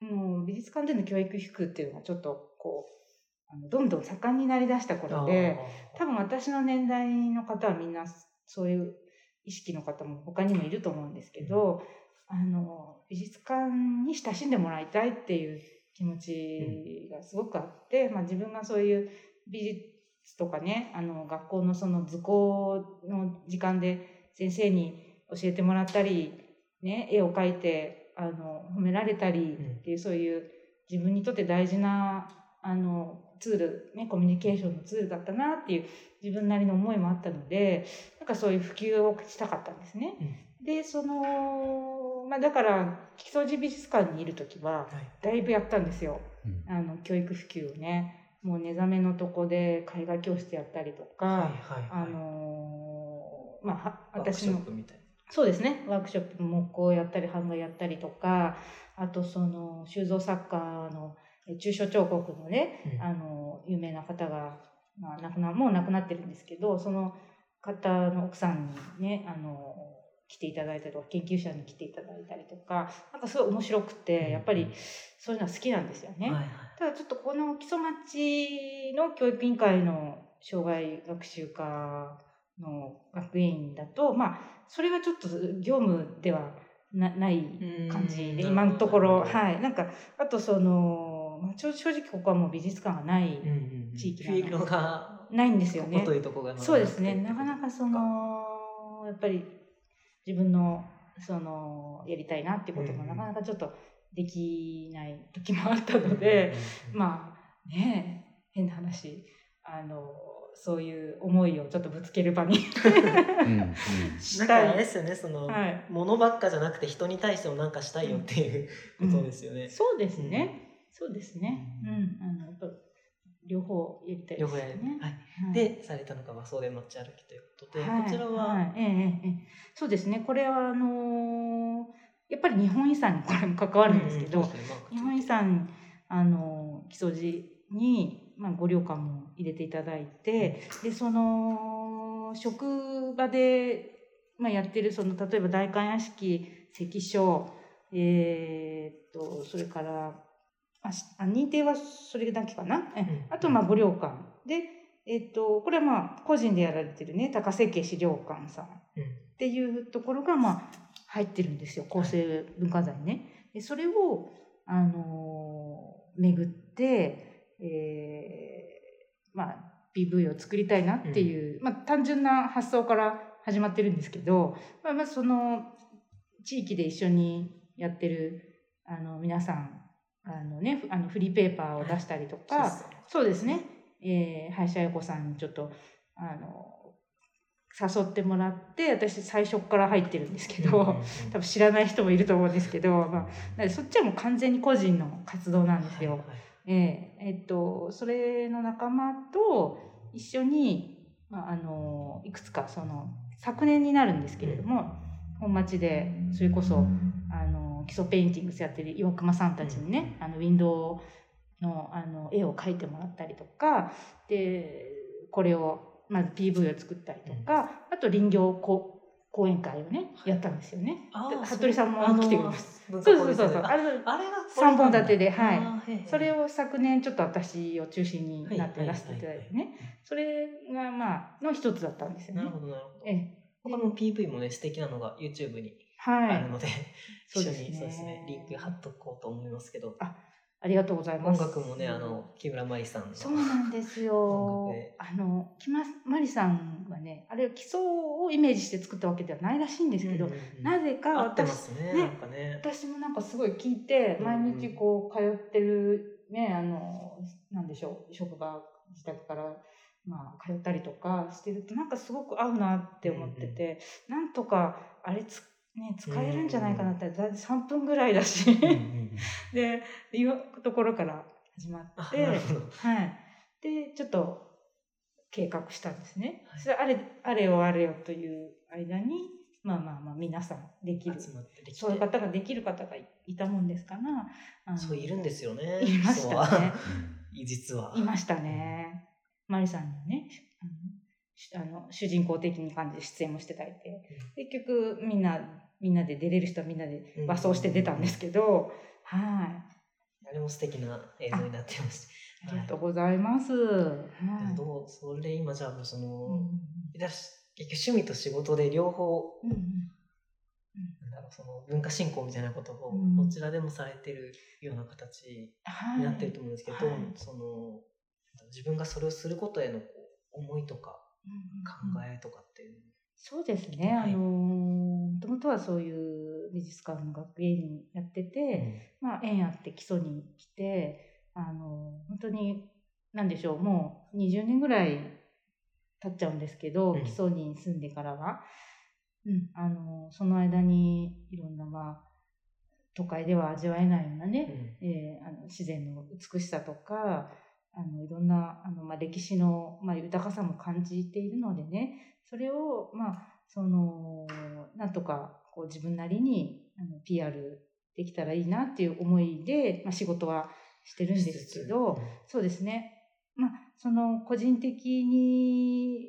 もう美術館での教育服っていうのがちょっとこうあのどんどん盛んになりだした頃で多分私の年代の方はみんなそういう意識の方も他にもいると思うんですけど、あの美術館に親しんでもらいたいっていう気持ちがすごくあって、まあ、自分がそういう美術とかねあの学校のその図工の時間で先生に教えてもらったり、ね、絵を描いてあの褒められたりっていう、そういう自分にとって大事なあのツール、ね、コミュニケーションのツールだったなっていう自分なりの思いもあったのでなんかそういう普及をしたかったんですね。でその、まあ、だから基礎寺美術館にいる時ははい。だいぶやったんですよ。うん。あの教育普及をね。もう寝覚めのとこで絵画教室やったりとか、はいはいあはい。のーまあはワークショ私のップみたいな。そうですね。ワークショップ木工やったり版画やったりとかあとその修造作家のえ抽象彫刻のねうん。あの有名な方が、まあ、亡くなもう亡くなってるんですけどその方の奥さんにねあの来ていただいたりとか研究者に来ていただいたりとかなんかすごい面白くてやっぱりそういうのは好きなんですよね。はいはい。ただちょっとこの木曽町の教育委員会の障害学習科の学芸員だとまあそれはちょっと業務ではなない感じでうん。今のところ。はい。なんかあとその、まあ、正正直ここはもう美術館がない、うんうんうん。地域フィールドがないんですよね。ここというところがそうですね。なかなかそのやっぱり自分のそのやりたいなっていうこともうんなかなかちょっとできない時もあったので、あまあねえ変な話。あのそういう思いをちょっとぶつける場に。うんうん。したいなんかあれですよねその、はい。物ばっかじゃなくて人に対しても何かしたいよっていうことですよね、そうですね、そうですね。ううん。んあのやっぱ両方やりたいですね。はい、はい。でされたのが和装で街歩きということで、はい。こちらは、はい。ええええええ。そうですね。これはあのーやっぱり日本遺産にこれも関わるんですけど、うん。うん。日本遺産あの木曽路に、まあ、ご旅館も入れていただいてでその職場で、まあ、やってるその例えば代官屋敷関所えーっとそれからあ認定はそれだけかな、えうん。あとまあご旅館で、えーっとこれはまあ個人でやられてるね高瀬家資料館さんっていうところがまあ入ってるんですよ構成文化財ね。でそれを、あのー巡って、えーまあ、PV を作りたいなっていう、まあ、単純な発想から始まってるんですけど、まあ、まあその地域で一緒にやってるあの皆さんあの、ね、あのフリーペーパーを出したりとか、そうですそうですね。えー、林彩子さんにちょっと、あの、誘ってもらって、私最初から入ってるんですけど、うんうんうん多分知らない人もいると思うんですけど、まあ、そっちはもう完全に個人の活動なんですよ。はいはいえええっと、それの仲間と一緒に、まあ、あの、いくつか、その、昨年になるんですけれども、本町で、それこそ、あの、木曽ペインティングスやってる岩隈さんたちにね、あの、ウィンドウの、あの、絵を描いてもらったりとか、で、これを、まず PV を作ったりとか、あと林業講講演会をね、やったんですよね。服部さんも来てくれました。文化そうそうそうそう。あれあれが三本立てではいそれを昨年ちょっと私を中心になってはい出していただいてはいね。それがまあ、の一つだったんですよねなる。ほどなるほどええ。他の PV もね素敵なのが YouTube にはい。あるので、一緒にそうですねリンク貼っとこうと思いますけどありがとうございます。音楽もねあの木村真理さんの。そうなんです音よ。あの、木ままりさんはね、あれは基礎をイメージして作ったわけではないらしいんですけど、うんうんうん。なぜか私、すねねなんかね。私もなんかすごい聞いて、うん毎日こう通ってるね、あの、なんでしょう、職場、自宅から、まあ、通ったりとかしてると、なんかすごく合うなって思ってて、なんとか、あれつ、ね、使えるんじゃないかなって、だいたい3分ぐらいだし、うんうんうん。で、いうところから始まあって、はい。で、ちょっと計画したんですね。はい。それあれ、あれよあれよという間に、まあまあまあ皆さんできる。そういう方ができる方がいいたもんですから、そういるんですよねいましたね。実は。いましたね。マリさんにね、あの主人公的に感じで出演もしていただいて、結局みんな、みんなで出れる人はみんなで和装して出たんですけど、はい。あれも素敵な映像になってましありがとうございます。はい。たどうそれ今じゃあその、うん趣味と仕事で両方うんうんなんだろうその文化振興みたいなことをうん。どちらでもされてるような形はい。になってると思うんですけど、はい。その自分がそれをすることへのこう思いとかうん考えとかっていうのそうですね。はい。あのもともとはそういう美術館の学芸員やってて、まあ縁あって基礎に来て、あの本当に何でしょうもう20年ぐらい経っちゃうんですけど、うん。基礎に住んでからは、うん、あのその間にいろんなまあ都会では味わえないようなね、うん。えーあの自然の美しさとかあのいろんなあの、まあ、歴史の、まあ、豊かさも感じているのでねそれを、まあ、そのなんとかこう自分なりにあの PR できたらいいなっていう思いで、まあ、仕事はしてるんですけど、そうですね。まあ、その個人的に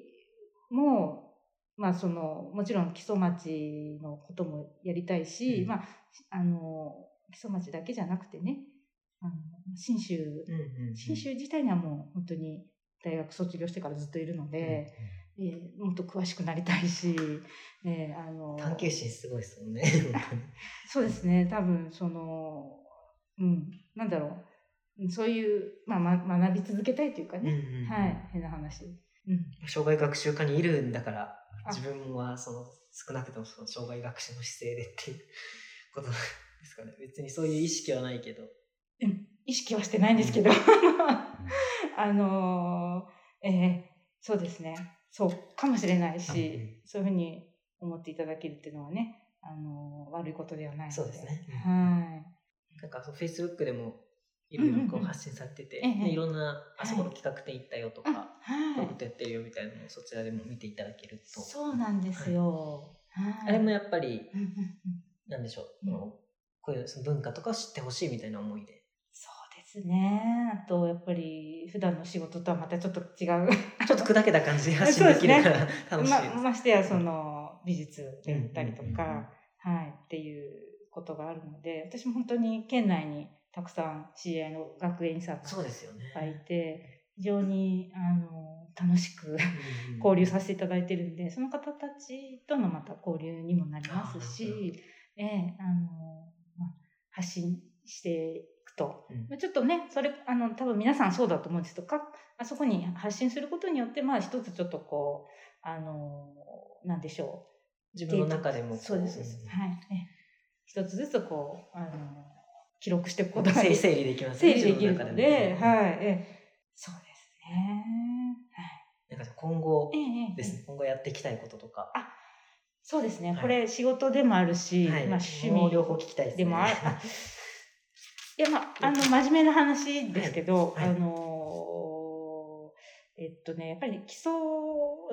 も、まあそのもちろん基礎町のこともやりたいし、うん。まああの基礎町だけじゃなくてねあの信州うんうんうん。信州自体にはもう本当に大学卒業してからずっといるので、えーもっと詳しくなりたいし、え ーあの探求心すごいですもんね そうですね多分そのうんなんだろう。そういう、まあ、ま学び続けたいというかね、うんうんうん。はい変な話、うん、障害学習科にいるんだからあ。自分はその少なくともその障害学習の姿勢でっていうことですかね。別にそういう意識はないけど。うん意識はしてないんですけど、あのーえーそうですねそうかもしれないし、うんそういうふうに思っていただけるっていうのはね、あのー悪いことではないので。そうですね。はい。なんかそう Facebook でもいろいろこうんうんうんう発信されてて、ええ。でいろんなあそこの企画展行ったよとか、あはい。こういうことやってるよみたいなのをそちらでも見ていただけると。そうなんですよ、はい。あれもやっぱりうんうんうん。なんでしょう、うんこういうその文化とかを知ってほしいみたいな思いでですね。あとやっぱり普段の仕事とはまたちょっと違う。ちょっと砕けた感じで発信できるから楽しいまましてやその美術であったりとか、はい、っていうことがあるので私も本当に県内にたくさん知り合いの学園員さんがいそうですよね。非常にあの楽しく交流させていただいてるんでその方たちとのまた交流にもなりますし、ええあのまあ、発信してとうんまあちょっとね、それ、あの、多分皆さんそうだと思うんですとか、あそこに発信することによって、まあ一つちょっとこう、あの、なんでしょ自分の中でう。もこそうです。そうですんはい。え一つずつこう、あの、記録していくことが整整理できますね整理できるので、自分の中でもはい。えそうですね。なんか今後はい。ええええですね今後やっていきたいこととかそうですね。はいこれ仕事でもあるし、はいまあ趣味両方聞きたいですねでも。あ いや、まあ、あの、真面目な話ですけど、はい。はい。あのー、えっとね、やっぱり基礎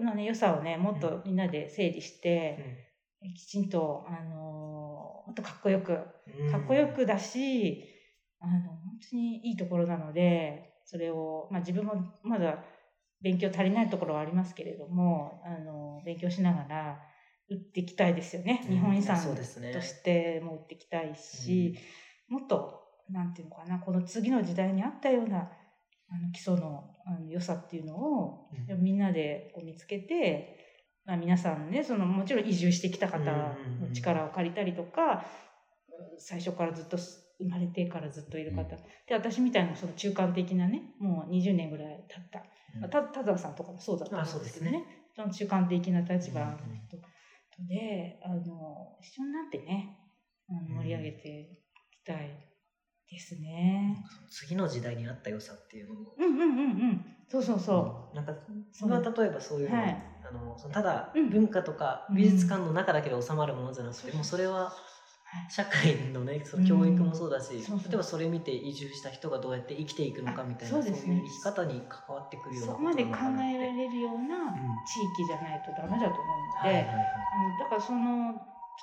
のね、良さをね、もっとみんなで整理して、きちんと、あのー、もっとかっこよく、うん。かっこよくだし、あの、本当にいいところなので、それを、まあ自分もまだ勉強足りないところはありますけれども、あの、勉強しながら、打っていきたいですよね。うん。日本遺産としても打っていきたいし、もっと、なんていうのかな、この次の時代に合ったような、あの基礎のあの良さっていうのを、うん。みんなでこう見つけて、まあ、皆さんね、そのもちろん移住してきた方の力を借りたりとか、最初からずっと生まれてからずっといる方、うん。で私みたいなその中間的なねもう20年ぐらい経った、うん。た田沢さんとかもそうだと思うんですけどね。あその中間的な立場の人で、あの一緒になってね盛り上げていきたいですね。次の時代に合った良さっていうのもうんうんうんうん。そうそうそう。なんかそれは例えばそういうの,、はい。あのそのただうん。文化とかうん。美術館の中だけで収まるものじゃなくて、もうそれは社会のねその教育もそうだし、うん。例えばそれ見て移住した人がどうやって生きていくのかみたいなそうね。いう生き方に関わってくるようなそこまで考えられるような地域じゃないとダメだと思うので、はいはいはい。あのだからその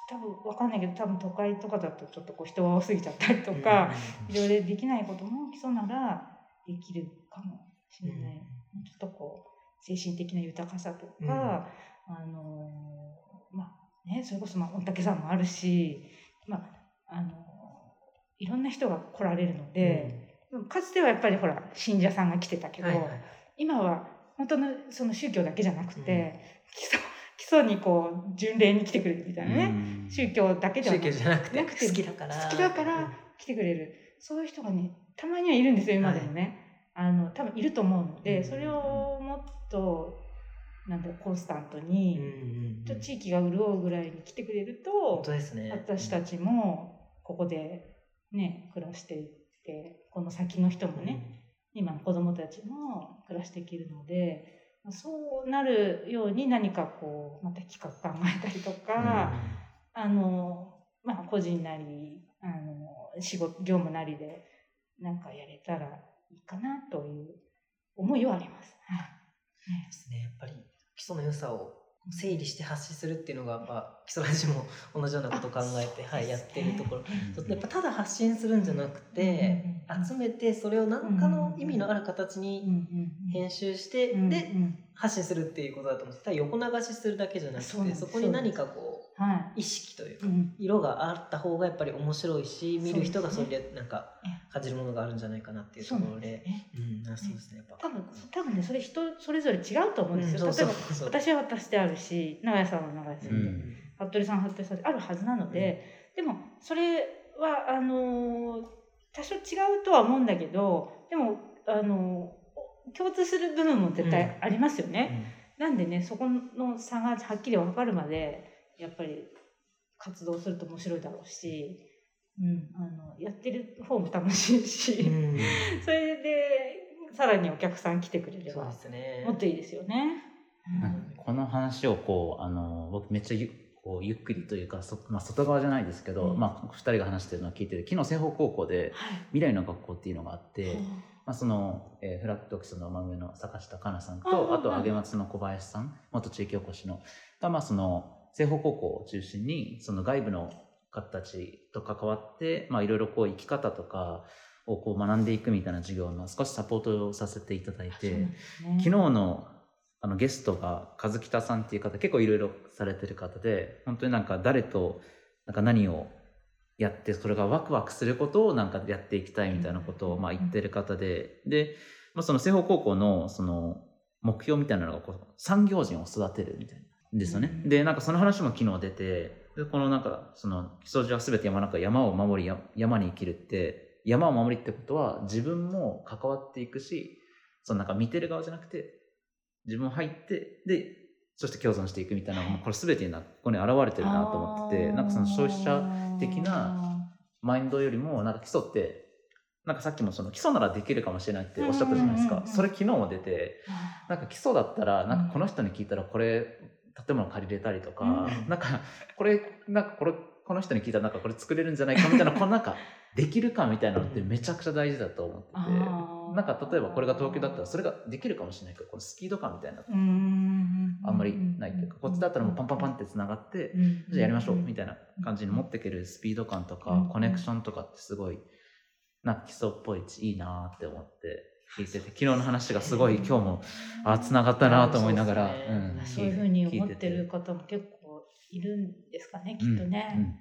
多分わかんないけど多分都会とかだとちょっとこう人が多すぎちゃったりとか、いろいろできないことも基礎ならできるかもしれない、もうちょっとこう精神的な豊かさとか、うん。あのまあねそれこそまあ御嶽山もあるしまああのいろんな人が来られるので、かつてはやっぱりほら信者さんが来てたけど、はいはい。今は本当のその宗教だけじゃなくて、うん。基礎基礎にこう巡礼に来てくれるみたいなね、宗教だけではなくじゃなくて。なくて好きだから。好きだから来てくれる。そういう人がねたまにはいるんですよ今でもね、あの多分いると思うの。で、うん。それをもっとなんだろうコンスタントうんに、うんうん。ちょっと地域が潤うぐらいに来てくれる本と当ですね。私たちもここでね暮らしていってこの先の人もね、今の子供たちも暮らしていけるのでそうなるように何かこうまた企画考えたりとか、あのまあ個人なりあの仕事業務なりでなんかやれたらいいかなという思いはあります。はい。ですね。やっぱり基礎の良さを整理して発信するっていうのが、まあ、基礎ラジも同じようなことを考えて、はい、やってるところ。やっぱただ発信するんじゃなくて、集めてそれを何かの意味のある形に編集して、で発信するっていうことだと思うんですただ横流しするだけじゃなくてそこに何かこうは意識といういか色があった方がやっぱり面白いし見る人がそれでなんか感じるものがあるんじゃないかなっていうところで。うん、あそうですね。やっぱ。多分多分ねそれ人それぞれ違うと思うんですよ、例えば私は私であるし長屋さんは長屋さんで、うん。服部さんは服部さんであるはずなので、でもそれはあのー多少違うとは思うんだけどでもあのー共通する部分も絶対ありますよね、なんでねそこの差がはっきり分かるまでやっぱり活動すると面白いだろうし、うん、あのやってる方も楽しいし、うん。それでさらにお客さん来てくれればそうですね。もっといいですよね。この話をこうあの僕めっちゃゆこうゆっくりというかそ、まあ、外側じゃないですけど、うん。まあ、2人が話してるのを聞いてて昨日西方高校ではい。未来の学校っていうのがあって、まあ、その、えーフラットキスの真上の坂下香奈さんとあとはい上松の小林さん元地域おこしのが、まあ、その西方高校を中心にその外部の方たちと関わってまあいろいろこう生き方とかをこう学んでいくみたいな授業の少しサポートをさせていただいて。ね昨日のあのゲストが和北さんっていう方結構いろいろされてる方で本当になんか誰となんか何をやってそれがワクワクすることをなんかやっていきたいみたいなことをまあ言ってる方でで、まあ、その西方高校のその目標みたいなのがこう産業人を育てるみたいなんですよね。うん。でなんかその話も昨日出てでこのなんかその木曽路は全て山の中山を守りや山に生きるって山を守りってことは自分も関わっていくしそのなんか見てる側じゃなくて自分入ってでそして共存していくみたいなのもこれ全てになここに現れてるなと思っててなんかその消費者的なマインドよりもなんか基礎ってなんかさっきもその基礎ならできるかもしれないっておっしゃったじゃないですうんうんうんうんかそれ昨日も出てあなんか基礎だったらなんかこの人に聞いたらこれ建物借りれたりとか、うん。なんかこれなんかこれこの人に聞いたらなんかこれ作れるんじゃないかみたいな このなんかできるかみたいなのってめちゃくちゃ大事だと思っててあー。なんか例えばこれが東京だったらそれができるかもしれないけどこのスピード感みたいなあんまりないっていうかこっちだったらもうパンパンパンってつながってうんじゃあやりましょうみたいな感じに持っていけるスピード感とかうんコネクションとかってすごいなんか基礎っぽいしいいなって思って聞いてて昨日の話がすごい今日もあつながったなと思いながらそうんそういうふうに思ってる方も結構いるんですかねきっとね。うん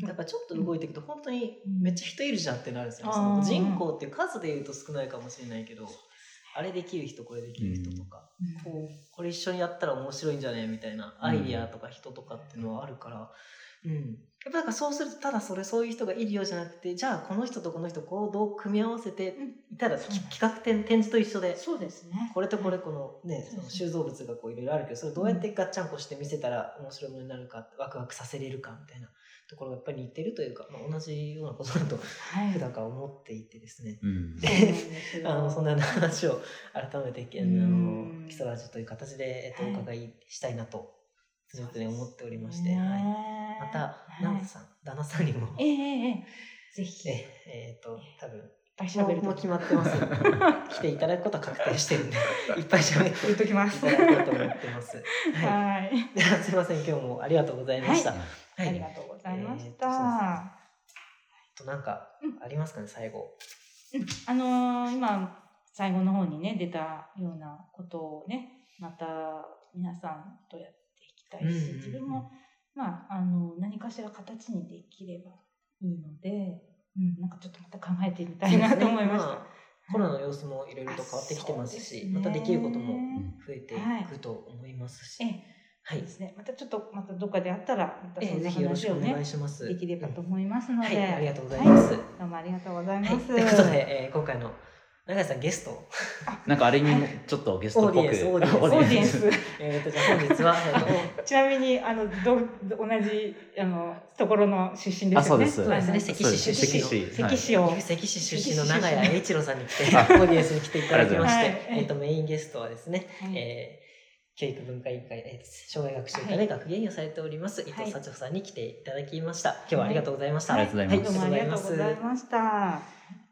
やっぱちょっと動いていくと本当にめっちゃ人いるじゃんってなるんですよ、うんその人口っていう数でいうと少ないかもしれないけど、あれできる人これできる人とか、うん。こうこれ一緒にやったら面白いんじゃね？みたいなアイディアとか人とかっていうのはあるから、うんやっぱなんかそうするとただそれそういう人がいるようじゃなくてじゃあこの人とこの人こうどう組み合わせていたら、そう。き企画展展示と一緒でそうですね。これとこれこのねその収蔵物がこういろいろあるけどそれをどうやってガッチャンコして見せたら面白いものになるかワクワクさせれるかみたいなところがやっぱり似てるというか、まあ、同じようなことだとはい。普段から思っていてですね、うん。そうなんですよ。あのそんなような話を改めてあうん。の基礎ラジオという形で、えっと、はい。お伺いしたいなとつぶに思っておりまして、ね。はい、またはいナンさん旦那さんにも。ええええええ。ぜひ。いっええーと多分ぱいも喋ると。決まってます。来ていただくことは確定してるんで。いっぱい喋って言っときまいす。ただこうと思ってます。はい。はい。ではすいません。今日もありがとうございました。ははい。ありがとうございましえーとた。となんかありますかね最後。あのー今最後の方にね出たようなことをねまた皆さんとやっていきたいし、うん。うんうん自分もまああの何かしら形にできればいいので、うん、なんかちょっとまた考えてみたいなと思いました。そうですねコロナの様子もいろいろと変わってきてますし、ね。またできることもん増えていくと思いますし、ええ。はい、ですね。またちょっとまたどっかであったらまたええそんなぜひよろしくお話をね願いします。できればと思いますので、はい、ありがとうございます。はい。どうもありがとうございます。はい、ということで、えー今回の永井さんゲスト、なんかあれにもちょっとゲストっぽく。オーディエンスオーディエンス。オーディエンス。えー、とじゃあ本日は、えー ちなみにあのど同じあのところの出身ですよね。あそうです。そうです。ね関市出身の。関市。関市を、と関市出身の長屋栄一郎さんに来て、オあーディエンスに来ていただきまして、ありがとうござい。えー、とメインゲストはですね、はい。えー教育文化委員会、えー生涯学習課で学芸員をされております、伊藤幸穂さんに来ていただきました。今日はありがとうございました。はいありがとうございます。どうもありがとうございました。